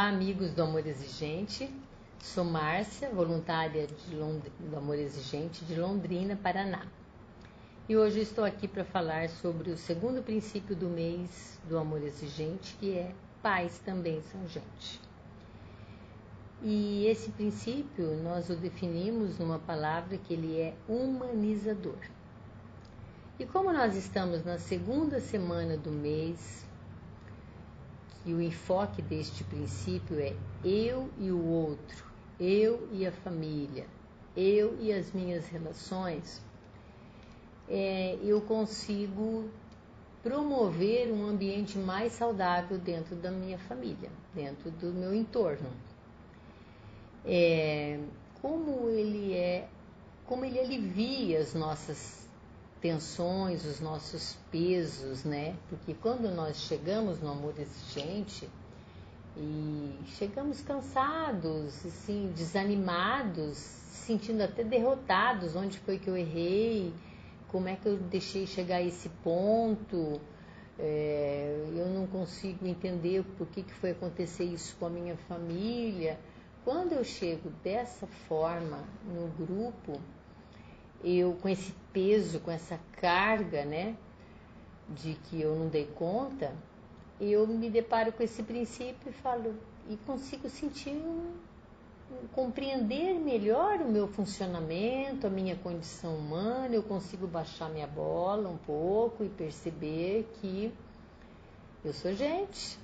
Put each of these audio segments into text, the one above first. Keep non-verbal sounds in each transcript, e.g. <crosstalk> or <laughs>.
Olá, amigos do Amor Exigente. Sou Márcia, voluntária do Amor Exigente de Londrina, Paraná. E hoje estou aqui para falar sobre o segundo princípio do mês do Amor Exigente, que é pais também são gente. E esse princípio nós o definimos numa palavra que ele é humanizador. E como nós estamos na segunda semana do mês, e o enfoque deste princípio é eu e o outro, eu e a família, eu e as minhas relações, é, eu consigo promover um ambiente mais saudável dentro da minha família, dentro do meu entorno. É, como ele é, como ele alivia as nossas tensões, os nossos pesos, né? Porque quando nós chegamos no amor exigente e chegamos cansados, assim, desanimados, sentindo até derrotados, onde foi que eu errei, como é que eu deixei chegar a esse ponto, é, eu não consigo entender por que, que foi acontecer isso com a minha família. Quando eu chego dessa forma no grupo, eu com esse peso, com essa carga, né, de que eu não dei conta, eu me deparo com esse princípio e falo e consigo sentir um, um, compreender melhor o meu funcionamento, a minha condição humana, eu consigo baixar minha bola um pouco e perceber que eu sou gente.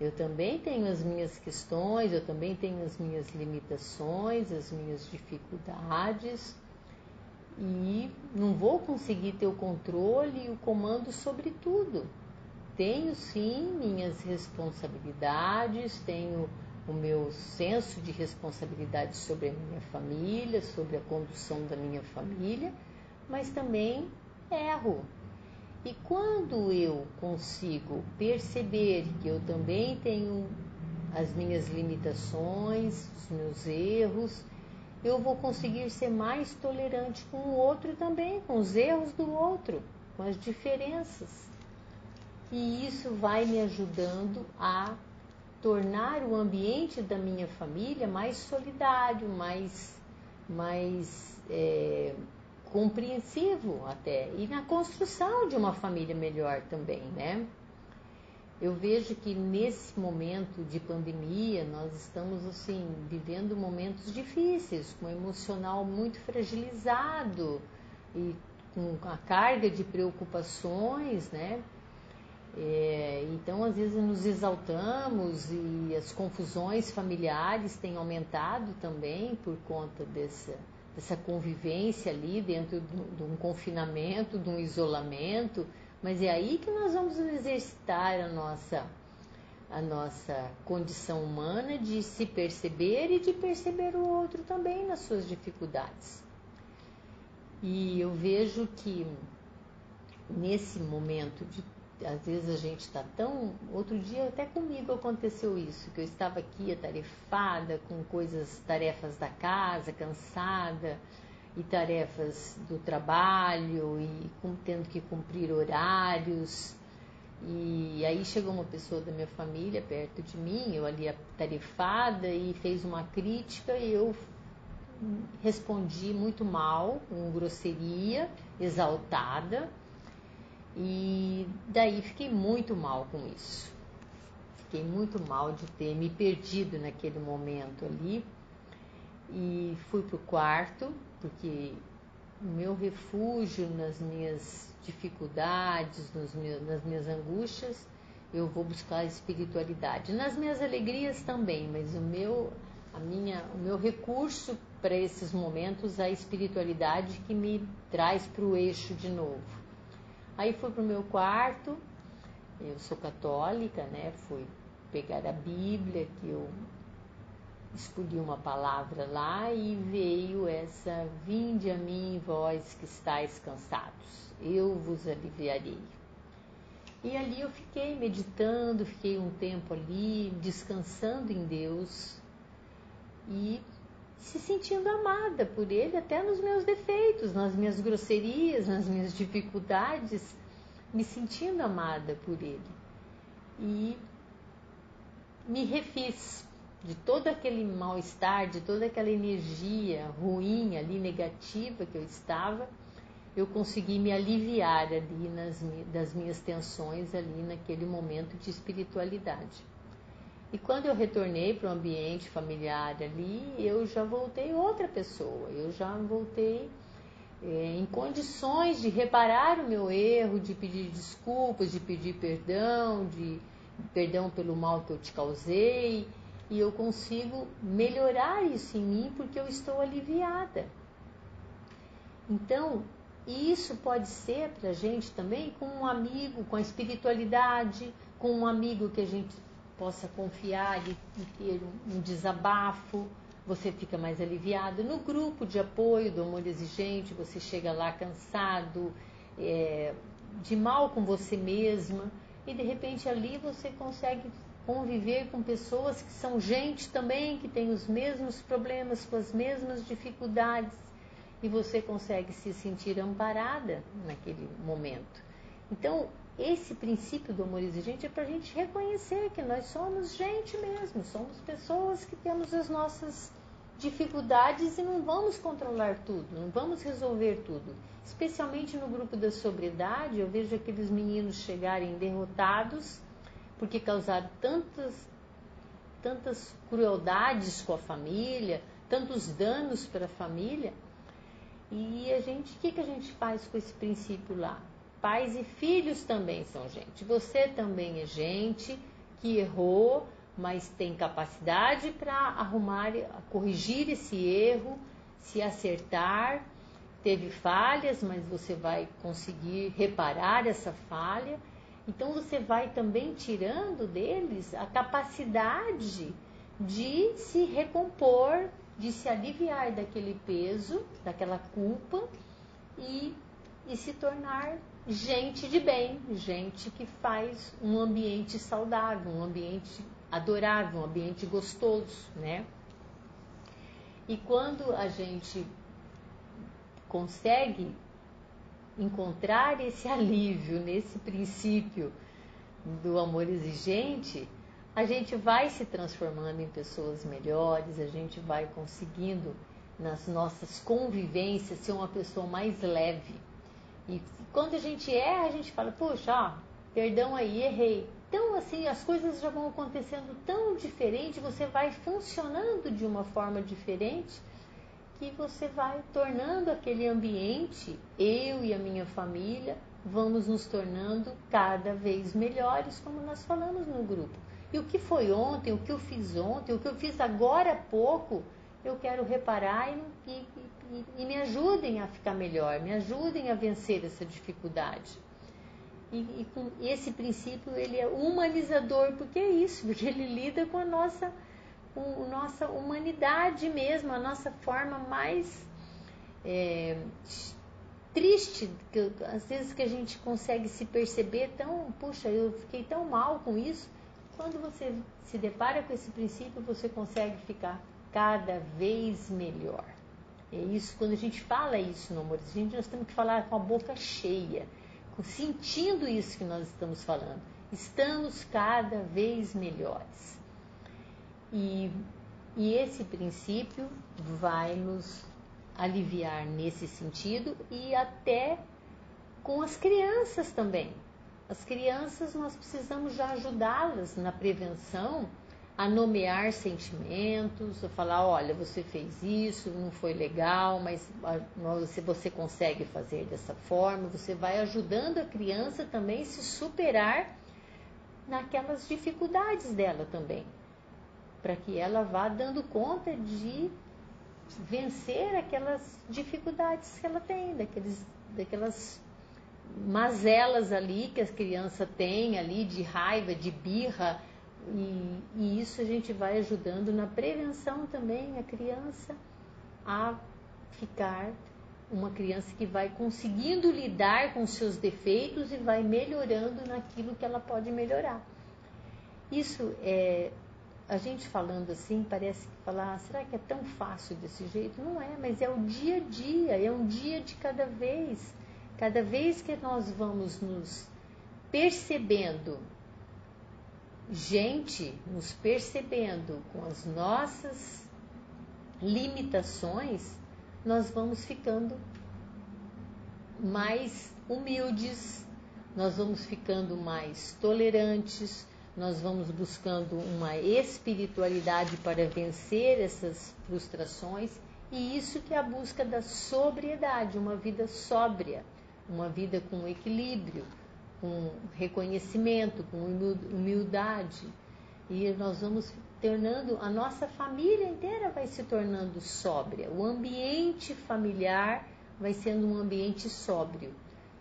Eu também tenho as minhas questões, eu também tenho as minhas limitações, as minhas dificuldades e não vou conseguir ter o controle e o comando sobre tudo. Tenho sim minhas responsabilidades, tenho o meu senso de responsabilidade sobre a minha família, sobre a condução da minha família, mas também erro. E quando eu consigo perceber que eu também tenho as minhas limitações, os meus erros, eu vou conseguir ser mais tolerante com o outro também, com os erros do outro, com as diferenças. E isso vai me ajudando a tornar o ambiente da minha família mais solidário, mais, mais é, compreensivo até. E na construção de uma família melhor também, né? Eu vejo que nesse momento de pandemia nós estamos assim vivendo momentos difíceis, com o emocional muito fragilizado e com a carga de preocupações, né? É, então às vezes nos exaltamos e as confusões familiares têm aumentado também por conta dessa, dessa convivência ali dentro de um confinamento, de um isolamento mas é aí que nós vamos exercitar a nossa, a nossa condição humana de se perceber e de perceber o outro também nas suas dificuldades. E eu vejo que nesse momento de às vezes a gente está tão. Outro dia até comigo aconteceu isso, que eu estava aqui atarefada com coisas, tarefas da casa, cansada, e tarefas do trabalho e tendo que cumprir horários. E aí chegou uma pessoa da minha família perto de mim, eu ali atarefada e fez uma crítica e eu respondi muito mal, com grosseria, exaltada. E daí fiquei muito mal com isso. Fiquei muito mal de ter me perdido naquele momento ali. E fui para o quarto, porque o meu refúgio nas minhas dificuldades, meus, nas minhas angústias, eu vou buscar a espiritualidade. Nas minhas alegrias também, mas o meu, a minha, o meu recurso para esses momentos é a espiritualidade que me traz para o eixo de novo. Aí fui para o meu quarto, eu sou católica, né? Fui pegar a Bíblia, que eu escolhi uma palavra lá e veio essa: Vinde a mim, vós que estáis cansados, eu vos aliviarei. E ali eu fiquei meditando, fiquei um tempo ali, descansando em Deus e se sentindo amada por Ele, até nos meus defeitos, nas minhas grosserias, nas minhas dificuldades, me sentindo amada por Ele. E me refiz de todo aquele mal-estar, de toda aquela energia ruim ali, negativa que eu estava, eu consegui me aliviar ali nas, das minhas tensões ali naquele momento de espiritualidade. E quando eu retornei para o ambiente familiar ali, eu já voltei outra pessoa, eu já voltei é, em condições de reparar o meu erro, de pedir desculpas, de pedir perdão, de perdão pelo mal que eu te causei, e eu consigo melhorar isso em mim porque eu estou aliviada. Então, isso pode ser para a gente também com um amigo, com a espiritualidade, com um amigo que a gente possa confiar e, ter um, um desabafo, você fica mais aliviado. No grupo de apoio do amor exigente, você chega lá cansado, é, de mal com você mesma, e de repente ali você consegue conviver com pessoas que são gente também, que tem os mesmos problemas, com as mesmas dificuldades, e você consegue se sentir amparada naquele momento. Então, esse princípio do amor exigente é para a gente reconhecer que nós somos gente mesmo, somos pessoas que temos as nossas dificuldades e não vamos controlar tudo, não vamos resolver tudo. Especialmente no grupo da sobriedade, eu vejo aqueles meninos chegarem derrotados porque causaram tantas, tantas crueldades com a família, tantos danos para a família. E a gente, o que, que a gente faz com esse princípio lá? Pais e filhos também são gente. Você também é gente que errou, mas tem capacidade para arrumar, corrigir esse erro, se acertar. Teve falhas, mas você vai conseguir reparar essa falha então você vai também tirando deles a capacidade de se recompor, de se aliviar daquele peso, daquela culpa e, e se tornar gente de bem, gente que faz um ambiente saudável, um ambiente adorável, um ambiente gostoso, né? E quando a gente consegue encontrar esse <laughs> alívio nesse princípio do amor exigente, a gente vai se transformando em pessoas melhores, a gente vai conseguindo nas nossas convivências ser uma pessoa mais leve. E quando a gente erra, a gente fala, puxa, ó, perdão aí, errei. Então, assim, as coisas já vão acontecendo tão diferente, você vai funcionando de uma forma diferente que você vai tornando aquele ambiente, eu e a minha família, vamos nos tornando cada vez melhores, como nós falamos no grupo. E o que foi ontem, o que eu fiz ontem, o que eu fiz agora há pouco, eu quero reparar e, e, e, e me ajudem a ficar melhor, me ajudem a vencer essa dificuldade. E, e com esse princípio ele é humanizador, porque é isso, <laughs> porque ele lida com a nossa com nossa humanidade mesmo, a nossa forma mais é, triste, que, às vezes que a gente consegue se perceber tão, puxa, eu fiquei tão mal com isso. Quando você se depara com esse princípio, você consegue ficar cada vez melhor. É isso, quando a gente fala isso no amor, a gente nós temos que falar com a boca cheia, sentindo isso que nós estamos falando. Estamos cada vez melhores. E, e esse princípio vai nos aliviar nesse sentido e até com as crianças também. As crianças nós precisamos já ajudá-las na prevenção a nomear sentimentos, a falar, olha, você fez isso, não foi legal, mas se você consegue fazer dessa forma, você vai ajudando a criança também se superar naquelas dificuldades dela também para que ela vá dando conta de vencer aquelas dificuldades que ela tem, daqueles, daquelas mazelas ali que as crianças têm ali de raiva, de birra, e, e, isso a gente vai ajudando na prevenção também a criança a ficar uma criança que vai conseguindo lidar com seus defeitos e vai melhorando naquilo que ela pode melhorar. Isso é a gente falando assim, parece que falar, ah, será que é tão fácil desse jeito? Não é, mas é o dia a dia, é um dia de cada vez. Cada vez que nós vamos nos percebendo gente nos percebendo com as nossas limitações, nós vamos ficando mais humildes, nós vamos ficando mais tolerantes, nós vamos buscando uma espiritualidade para vencer essas frustrações e isso que é a busca da sobriedade, uma vida sóbria, uma vida com equilíbrio, com reconhecimento, com humildade. E nós vamos tornando, a nossa família inteira vai se tornando sóbria. O ambiente familiar vai sendo um ambiente sóbrio.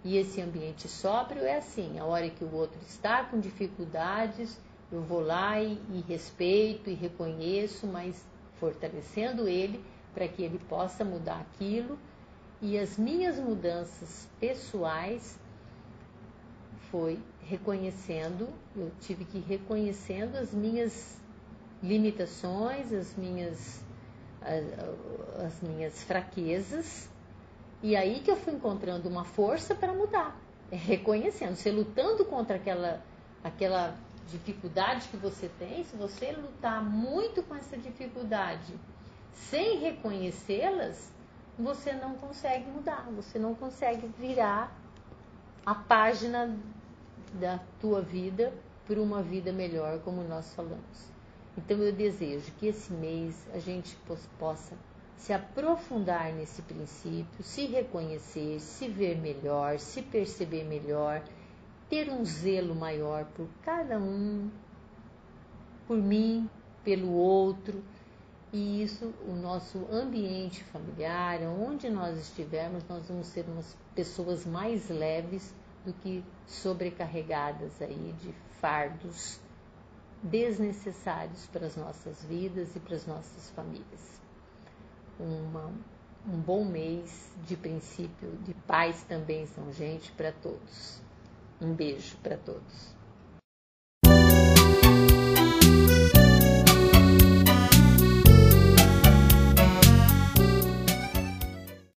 E esse ambiente sóbrio é assim, a hora que o outro está com dificuldades, eu vou lá e, e respeito e reconheço, mas fortalecendo ele para que ele possa mudar aquilo. E as minhas mudanças pessoais foi reconhecendo, eu tive que ir reconhecendo as minhas limitações, as minhas, as, as minhas fraquezas e aí que eu fui encontrando uma força para mudar, é <laughs> reconhecendo, você lutando contra aquela, aquela dificuldade que você tem, se você lutar muito com essa dificuldade sem reconhecê-las, você não consegue mudar, você não consegue virar a página da tua vida para uma vida melhor, como nós falamos. Então eu desejo que esse mês a gente possa se aprofundar nesse princípio, se reconhecer, se ver melhor, se perceber melhor, ter um zelo maior por cada um, por mim, pelo outro. E isso, o nosso ambiente familiar, onde nós estivermos, nós vamos ser umas pessoas mais leves do que sobrecarregadas aí de fardos desnecessários para as nossas vidas e para as nossas famílias uma, um bom mês de princípio de paz também, São Gente, para todos. Um beijo para todos.